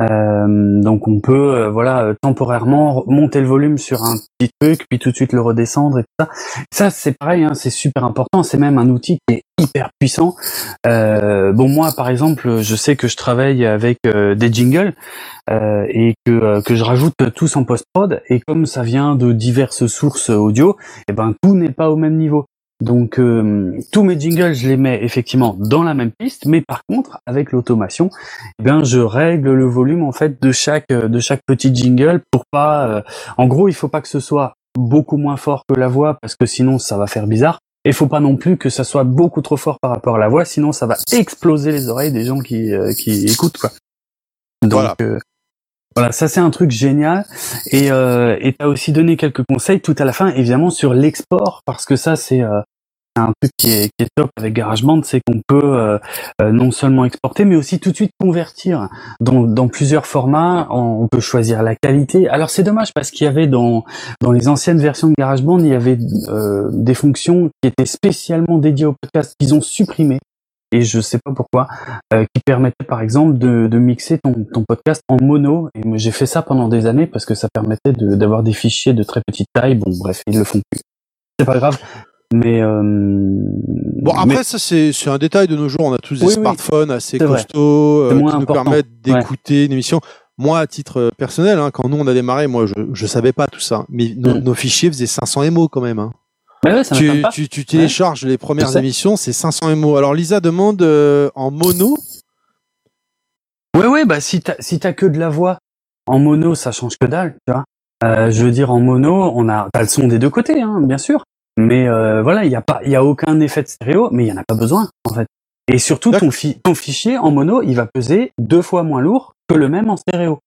Euh, donc on peut euh, voilà euh, temporairement monter le volume sur un petit truc puis tout de suite le redescendre et tout ça. Ça c'est pareil, hein, c'est super important. C'est même un outil qui est hyper puissant. Bon moi par exemple, je sais que je travaille avec des jingles et que que je rajoute tous en post prod et comme ça vient de diverses sources audio, et ben tout n'est pas au même niveau. Donc euh, tous mes jingles, je les mets effectivement dans la même piste, mais par contre avec l'automation, eh bien je règle le volume en fait de chaque euh, de chaque petit jingle pour pas. euh, en gros, il faut pas que ce soit beaucoup moins fort que la voix parce que sinon ça va faire bizarre. Et faut pas non plus que ça soit beaucoup trop fort par rapport à la voix, sinon ça va exploser les oreilles des gens qui euh, qui écoutent quoi. Donc Voilà. Voilà, ça c'est un truc génial. Et euh, et t'as aussi donné quelques conseils tout à la fin, évidemment sur l'export, parce que ça c'est euh, un truc qui est, qui est top avec GarageBand, c'est qu'on peut euh, euh, non seulement exporter, mais aussi tout de suite convertir dans, plusieurs formats. On, on peut choisir la qualité. Alors c'est dommage parce qu'il y avait dans dans les anciennes versions de GarageBand, il y avait euh, des fonctions qui étaient spécialement dédiées au podcast qu'ils ont supprimées. Et je sais pas pourquoi, euh, qui permettaient par exemple de, de mixer ton, ton podcast en mono. Et moi, j'ai fait ça pendant des années parce que ça permettait de- d'avoir des fichiers de très petite taille. Bon, bref, ils le font plus. C'est pas grave. Mais euh, Bon, après, mais- ça, c'est un détail de nos jours. On a tous des Oui, oui. smartphones assez costauds euh, qui nous important. permettent d'écouter une émission. Moi, à titre personnel, hein, quand nous, on a démarré, moi, je, je savais pas tout ça. Mais nos, Mm. nos fichiers faisaient 500 MO quand même. Hein. Mais ouais, ça m'étonne Tu, pas. tu, tu télécharges les premières émissions, c'est 500 MO. Alors, Lisa demande euh, en mono. Ouais, ouais, bah si t'as si t'as que de la voix en mono, ça change que dalle, tu vois. Euh, je veux dire, en mono, on a t'as le son des deux côtés, hein, bien sûr. Mais euh, voilà, il y a pas, il y a aucun effet de stéréo, mais il y en a pas besoin en fait. Et surtout, ton, fi- ton fichier en mono, il va peser deux fois moins lourd que le même en stéréo.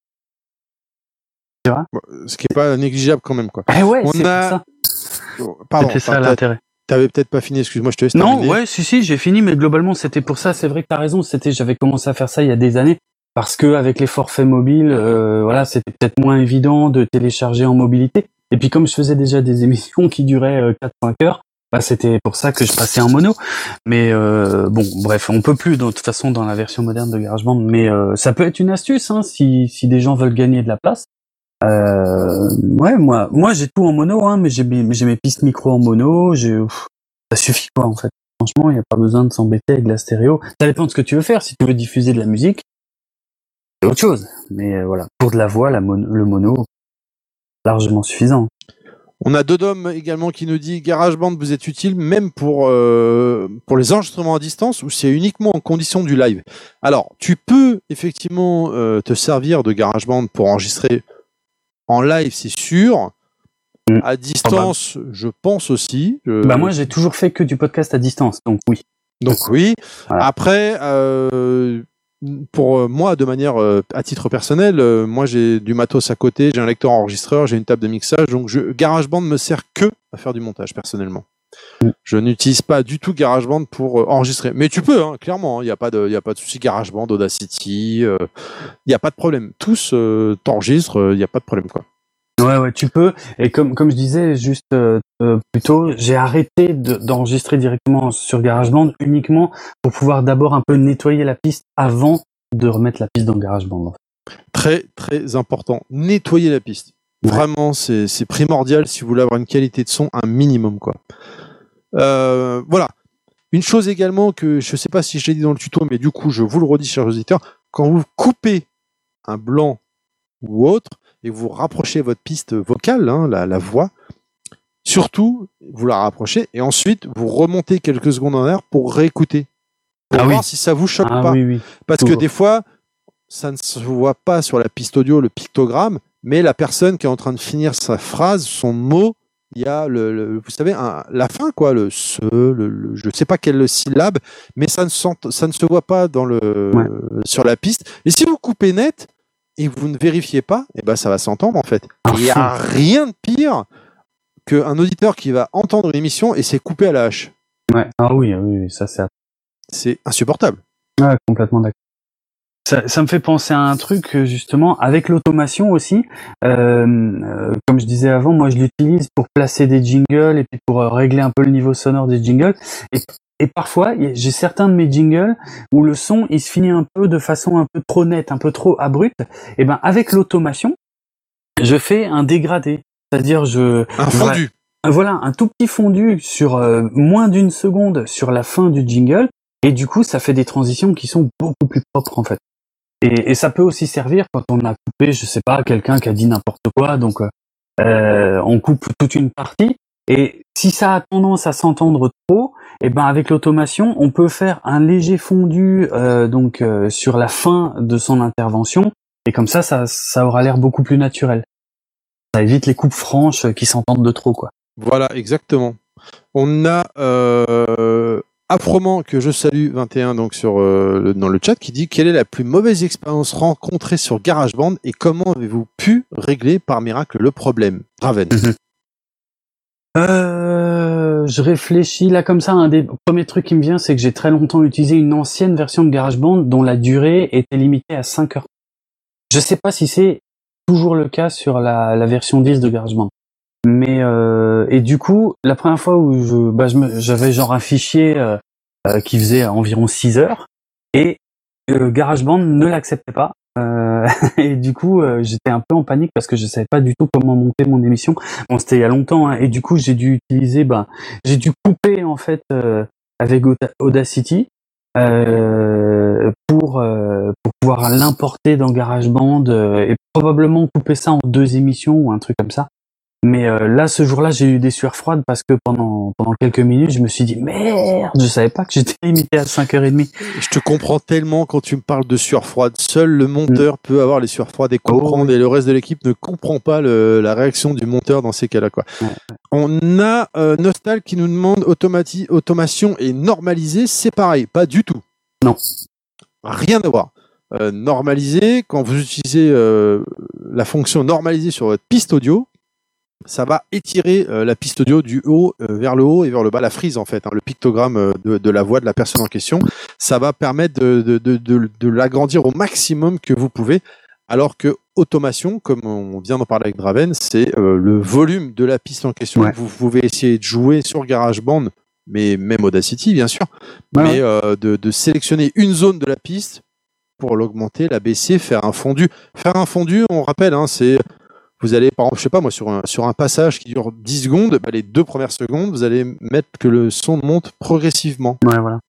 Ce qui est pas négligeable quand même, quoi. Eh ouais, On a- ça. Pardon, C'était ça l'intérêt. t'avais peut-être pas fini, excuse-moi, je te laisse Non, terminer. ouais, si, si, j'ai fini, mais globalement, c'était pour ça. C'est vrai que t'as raison. C'était, j'avais commencé à faire ça il y a des années parce que avec les forfaits mobiles, euh, voilà, c'était peut-être moins évident de télécharger en mobilité. Et puis comme je faisais déjà des émissions qui duraient euh, 4-5 heures, bah, c'était pour ça que je passais en mono. Mais euh, bon, bref, on peut plus de toute façon dans la version moderne de GarageBand, mais euh, ça peut être une astuce hein, si si des gens veulent gagner de la place. Euh, ouais, moi, moi j'ai tout en mono, hein, mais j'ai mes, pistes micro en mono. Ça suffit quoi en fait. Franchement, il n'y a pas besoin de s'embêter avec la stéréo. Ça dépend de ce que tu veux faire. Si tu veux diffuser de la musique, c'est autre chose. Mais euh, voilà, pour de la voix, le mono, largement suffisant. On a Dodom également qui nous dit GarageBand vous êtes utile même pour euh, pour les enregistrements à distance ou c'est uniquement en condition du live? Alors tu peux effectivement te servir de GarageBand pour enregistrer en live, c'est sûr. Mm. À distance, je pense aussi. Bah moi, j'ai toujours fait que du podcast à distance, donc oui. donc oui. Voilà. Après, euh, pour euh, moi, de manière euh, à titre personnel, euh, moi j'ai du matos à côté, j'ai un lecteur enregistreur, j'ai une table de mixage, donc je, GarageBand me sert que à faire du montage personnellement. Mm. Je n'utilise pas du tout GarageBand pour euh, enregistrer. Mais tu peux, hein, clairement, il n'y a pas de, il a pas de souci. GarageBand, Audacity, il n'y a pas de problème. Tous euh, t'enregistrent, il n'y a pas de problème quoi. Ouais, ouais, tu peux. Et comme comme je disais juste euh, euh, plus tôt, j'ai arrêté de- d'enregistrer directement sur GarageBand uniquement pour pouvoir d'abord un peu nettoyer la piste avant de remettre la piste dans GarageBand. en fait. Très très important. Nettoyer la piste. Vraiment, c'est primordial si vous voulez avoir une qualité de son un minimum quoi. Euh, voilà. Une chose également que je sais pas si je l'ai dit dans le tuto, mais du coup je vous le redis, chers auditeurs, quand vous coupez un blanc ou autre et que vous rapprochez votre piste vocale, hein, la, la voix, surtout vous la rapprochez et ensuite vous remontez quelques secondes en arrière pour réécouter, pour Ah oui. voir si ça vous choque Ah pas. oui, oui. Parce que des fois, ça ne se voit pas sur la piste audio, le pictogramme, mais la personne qui est en train de finir sa phrase, son mot, il y a le, le- vous savez, un- la fin, quoi, le se, le, le- je ne sais pas quelle syllabe, mais ça ne, sent- ça ne se voit pas dans le, Ouais. sur la piste. Et si vous coupez net et vous ne vérifiez pas, et ben ça va s'entendre en fait. Ah, Il n'y a rien de pire qu'un auditeur qui va entendre une émission et c'est coupé à la hache. Ouais. Ah oui, oui, oui, ça c'est C'est insupportable. Ouais, complètement d'accord. Ça, ça me fait penser à un truc euh, justement avec l'automation aussi. Euh, euh, comme je disais avant, moi je l'utilise pour placer des jingles et puis pour euh, régler un peu le niveau sonore des jingles. Et, et parfois, j'ai certains de mes jingles où le son il se finit un peu de façon un peu trop nette, un peu trop abrupte. Et ben avec l'automation, je fais un dégradé, c'est-à-dire je Un fondu. voilà, un tout petit fondu sur euh, moins d'une seconde sur la fin du jingle, et du coup, ça fait des transitions qui sont beaucoup plus propres en fait. Et, et ça peut aussi servir quand on a coupé, je sais pas, quelqu'un qui a dit n'importe quoi, donc euh, euh, on coupe toute une partie. Et si ça a tendance à s'entendre trop, et ben avec l'automation, on peut faire un léger fondu euh, donc euh, sur la fin de son intervention, et comme ça, ça, ça aura l'air beaucoup plus naturel. Ça évite les coupes franches qui s'entendent de trop, quoi. Voilà, exactement. On a Afroman que je salue 21 donc sur euh, le- dans le chat qui dit quelle est la plus mauvaise expérience rencontrée sur GarageBand et comment avez-vous pu régler par miracle le problème? Raven. Euh, je réfléchis là comme ça. Un des premiers trucs qui me vient, c'est que j'ai très longtemps utilisé une ancienne version de GarageBand dont la durée était limitée à 5 heures. Je sais pas si c'est toujours le cas sur la, la version 10 de GarageBand. Mais euh, et du coup, la première fois où je, bah, j'avais genre un fichier euh, euh, qui faisait environ 6 heures et euh, GarageBand ne l'acceptait pas. Euh, et du coup, euh, j'étais un peu en panique parce que je savais pas du tout comment monter mon émission. Bon, c'était il y a longtemps, hein, et du coup, j'ai dû utiliser, ben, j'ai dû couper en fait avec Auda- Audacity pour pour pouvoir l'importer dans GarageBand et probablement couper ça en deux émissions ou un truc comme ça. Mais euh, là, ce jour-là, j'ai eu des sueurs froides parce que pendant pendant quelques minutes, je me suis dit merde, je savais pas que j'étais limité à 5h30. Je te comprends tellement quand tu me parles de sueur froide. Seul le monteur peut avoir les sueurs froides et comprendre, Oh, oui. et le reste de l'équipe ne comprend pas le- la réaction du monteur dans ces cas-là. Quoi. Ouais. On a euh, Nostal qui nous demande automati- automation et normalisé, c'est pareil, pas du tout. Non. Rien à voir. Euh, normalisé, quand vous utilisez euh, la fonction normalisée sur votre piste audio, ça va étirer euh, la piste audio du haut euh, vers le haut et vers le bas, la frise en fait, hein, le pictogramme euh, de, de la voix de la personne en question. Ça va permettre de, l'agrandir au maximum que vous pouvez. Alors que automation, comme on vient d'en parler avec Draven, c'est euh, le volume de la piste en question. Ouais. Vous pouvez essayer de jouer sur GarageBand, mais même Audacity bien sûr, Ouais, mais de, de sélectionner une zone de la piste pour l'augmenter, la baisser, faire un fondu. Faire un fondu, on rappelle, hein, c'est vous allez, par exemple, je sais pas moi, sur un, sur un passage qui dure 10 secondes, bah, les deux premières secondes, vous allez mettre que le son monte progressivement. Ouais, voilà.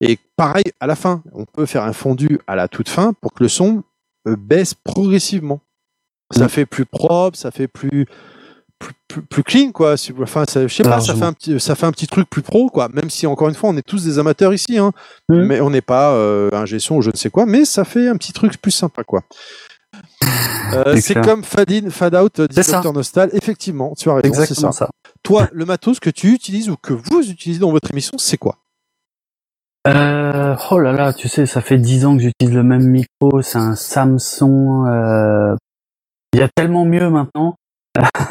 Et pareil, à la fin, on peut faire un fondu à la toute fin pour que le son euh, baisse progressivement. Ça fait plus propre, ça fait plus plus, plus, plus clean quoi. Enfin, ça, je sais pas, ça fait un petit ça fait un petit truc plus pro quoi. Même si encore une fois, on est tous des amateurs ici, hein. Mm. Mais on n'est pas euh, un gestion ou je ne sais quoi. Mais ça fait un petit truc plus sympa quoi. Euh, C'est comme Fade In, Fade Out. Dr Nostal. Effectivement, tu as raison, c'est Exactement ça. ça. Toi, le matos que tu utilises ou que vous utilisez dans votre émission, c'est quoi? Euh, Oh là là, tu sais, ça fait dix ans que j'utilise le même micro. C'est un Samsung. Euh... Il y a tellement mieux maintenant.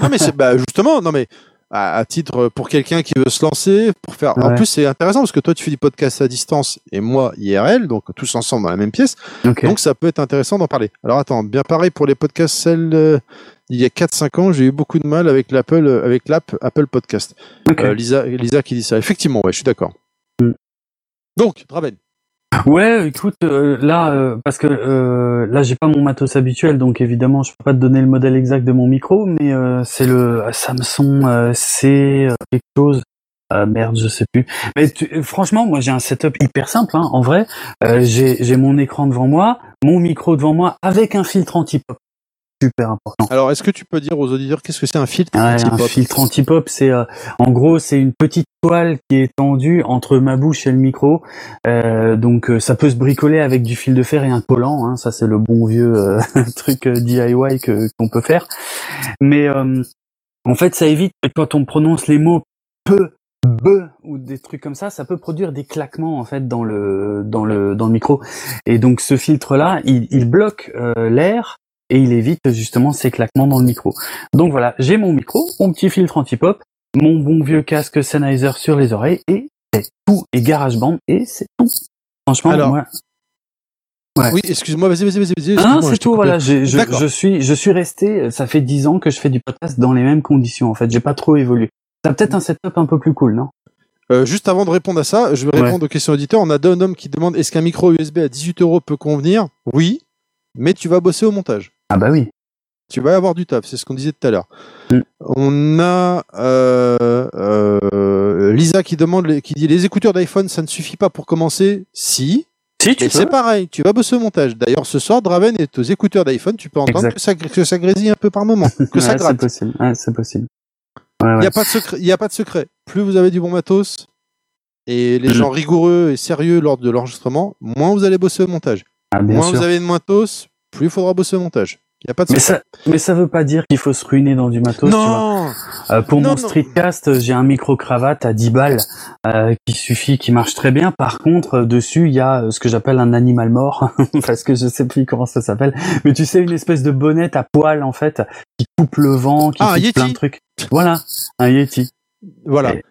non mais c'est bah, justement, non mais à, titre pour quelqu'un qui veut se lancer, pour faire. En plus, c'est intéressant parce que toi, tu fais du podcast à distance et moi IRL, donc tous ensemble dans la même pièce. Donc ça peut être intéressant d'en parler. Alors attends, bien pareil pour les podcasts, celles euh, il y a 4-5 ans, j'ai eu beaucoup de mal avec l'Apple, avec l'app Apple Podcast. Euh, Lisa, Lisa qui dit ça. Effectivement, ouais, je suis d'accord. Mm. Donc, Draven. Ouais, écoute, euh, là, euh, parce que euh, là, j'ai pas mon matos habituel, donc évidemment, je peux pas te donner le modèle exact de mon micro, mais c'est le Samsung C quelque chose. merde, je sais plus. Mais franchement, moi, j'ai un setup hyper simple. Hein, en vrai, j'ai mon écran devant moi, mon micro devant moi, avec un filtre anti-pop super important. Alors, est-ce que tu peux dire aux auditeurs qu'est-ce que c'est un filtre anti-pop Un filtre anti-pop, c'est euh, en gros c'est une petite toile qui est tendue entre ma bouche et le micro. Euh, donc euh, ça peut se bricoler avec du fil de fer et un collant. Hein, ça c'est le bon vieux truc DIY que qu'on peut faire. Mais en fait, ça évite quand on prononce les mots peu be ou des trucs comme ça, ça peut produire des claquements en fait dans le dans le dans le micro. Et donc ce filtre là, il, il bloque l'air et il évite justement ces claquements dans le micro. Donc voilà, j'ai mon micro, mon petit filtre anti-pop, mon bon vieux casque Sennheiser sur les oreilles et c'est tout et GarageBand et c'est tout. Franchement, Alors, moi, Oui, excuse-moi, vas-y, vas-y, vas-y. Ah, c'est tout, voilà. Je, je, suis, je suis resté. Ça fait dix ans que je fais du podcast dans les mêmes conditions. En fait, j'ai pas trop évolué. T'as peut-être un setup un peu plus cool, non? Euh, juste avant de répondre à ça, je vais répondre aux questions auditeurs. On a deux hommes qui demandent est-ce qu'un micro USB à 18 euros peut convenir? Oui, mais tu vas bosser au montage. Ah bah oui. Tu vas avoir du taf, c'est ce qu'on disait tout à l'heure. Mm. On a euh, euh, Lisa qui demande, qui dit les écouteurs d'iPhone, ça ne suffit pas pour commencer. Si. Si, tu c'est pareil, tu vas bosser au montage. D'ailleurs, ce soir, Draven est aux écouteurs d'iPhone, tu peux entendre que ça, que ça, grésille un peu par moment, que ça gratte. C'est possible. c'est possible. Il n'y a pas de secret. Il a pas de secret. Plus vous avez du bon matos et les mm. gens rigoureux et sérieux lors de l'enregistrement, moins vous allez bosser au montage. Ah, moins vous avez de matos, plus il faudra bosser au montage. Y a pas de mais ça, mais ça veut pas dire qu'il faut se ruiner dans du matos. Non. Euh, pour mon streetcast, j'ai un micro cravate à 10 balles euh, qui suffit, qui marche très bien. Par contre, dessus, il y a ce que j'appelle un animal mort, parce que je sais plus comment ça s'appelle. Mais tu sais, une espèce de bonnette à poil en fait, qui coupe le vent, qui ah, coupe plein de trucs. Voilà, un Yeti. Voilà. Et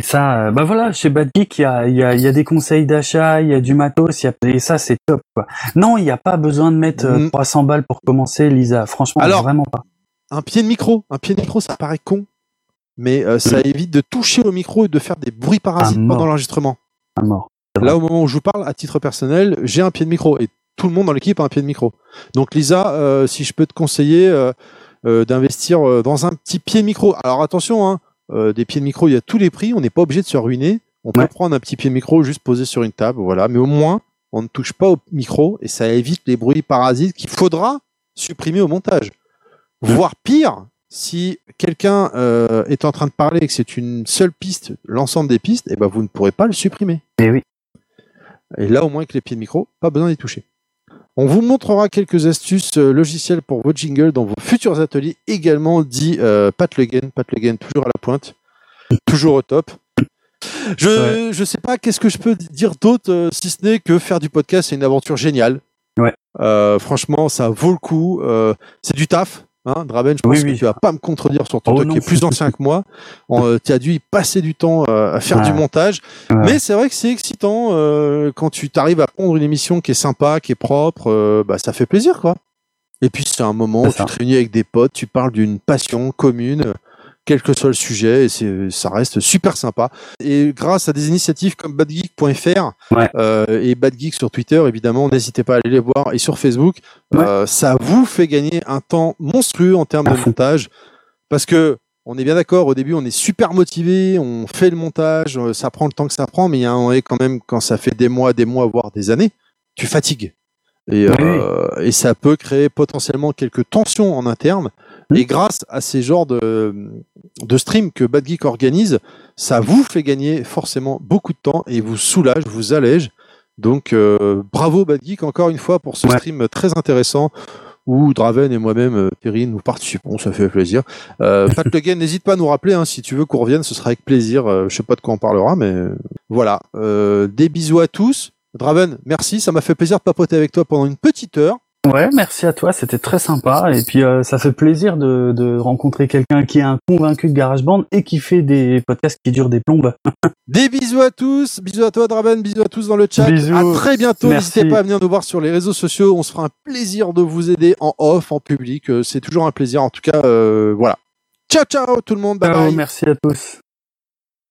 ça, euh, bah voilà, chez Bad Geek, il y a, y, a, y a, des conseils d'achat, il y a du matos, y a, et ça, c'est top. Quoi. Non, il n'y a pas besoin de mettre 300 euh, mm. balles pour commencer, Lisa. Franchement, Alors, vraiment pas. Un pied de micro, un pied de micro, ça paraît con, mais euh, ça mm. évite de toucher au micro et de faire des bruits parasites pendant l'enregistrement. mort. Là, au moment où je vous parle, à titre personnel, j'ai un pied de micro et tout le monde dans l'équipe a un pied de micro. Donc, Lisa, si je peux te conseiller d'investir dans un petit pied de micro. Alors attention, hein, euh, des pieds de micro, il y a tous les prix, on n'est pas obligé de se ruiner. On peut prendre un petit pied de micro juste posé sur une table, voilà. Mais au moins, on ne touche pas au micro et ça évite les bruits parasites qu'il faudra supprimer au montage. Voire pire, si quelqu'un euh, est en train de parler et que c'est une seule piste, l'ensemble des pistes, et eh ben vous ne pourrez pas le supprimer. Et eh oui. Et là, au moins avec les pieds de micro, pas besoin d'y toucher. On vous montrera quelques astuces euh, logicielles pour vos jingles dans vos futurs ateliers, également dit euh, Pat Le Pat Le toujours à la pointe, toujours au top. Je ne sais pas qu'est-ce que je peux dire d'autre, euh, si ce n'est que faire du podcast, c'est une aventure géniale. Ouais. franchement, ça vaut le coup. c'est du taf. Hein, Draben, je pense que tu vas pas me contredire sur ton oh, qui est plus ancien que moi. Euh, tu as dû y passer du temps euh, à faire du montage. Mais c'est vrai que c'est excitant euh, quand tu t'arrives à prendre une émission qui est sympa, qui est propre. bah, ça fait plaisir, quoi. Et puis c'est un moment où tu te réunis avec des potes, tu parles d'une passion commune quel que soit le sujet, et ça reste super sympa. Et grâce à des initiatives comme badgeek.fr euh, et badgeek sur Twitter, évidemment, n'hésitez pas à aller les voir, et sur Facebook, euh, ça vous fait gagner un temps monstrueux en termes de montage, parce que on est bien d'accord, au début on est super motivé, on fait le montage, euh, ça prend le temps que ça prend, mais il y a un moment quand même, quand ça fait des mois, des mois, voire des années, tu fatigues. Et, euh, et ça peut créer potentiellement quelques tensions en interne. Et grâce à ces genres de, de streams que Bad Geek organise, ça vous fait gagner forcément beaucoup de temps et vous soulage, vous allège. Donc euh, bravo Bad Geek encore une fois pour ce stream très intéressant où Draven et moi-même, euh, Perrine, nous participons, ça fait plaisir. Euh, Pat Le n'hésite pas à nous rappeler, hein, si tu veux qu'on revienne, ce sera avec plaisir. Euh, je sais pas de quoi on parlera, mais euh, voilà. Euh, des bisous à tous. Draven, merci, ça m'a fait plaisir de papoter avec toi pendant une petite heure. Ouais, merci à toi, c'était très sympa. Et puis euh, ça fait plaisir de, de rencontrer quelqu'un qui est un convaincu de GarageBand et qui fait des podcasts qui durent des plombes. Des bisous à tous, bisous à toi Draven, bisous à tous dans le chat. Bisous. À très bientôt. N'hésitez pas à venir nous voir sur les réseaux sociaux. On se fera un plaisir de vous aider en off, en public. Euh, C'est toujours un plaisir. En tout cas, euh, voilà. Ciao, ciao tout le monde. Bye. merci à tous.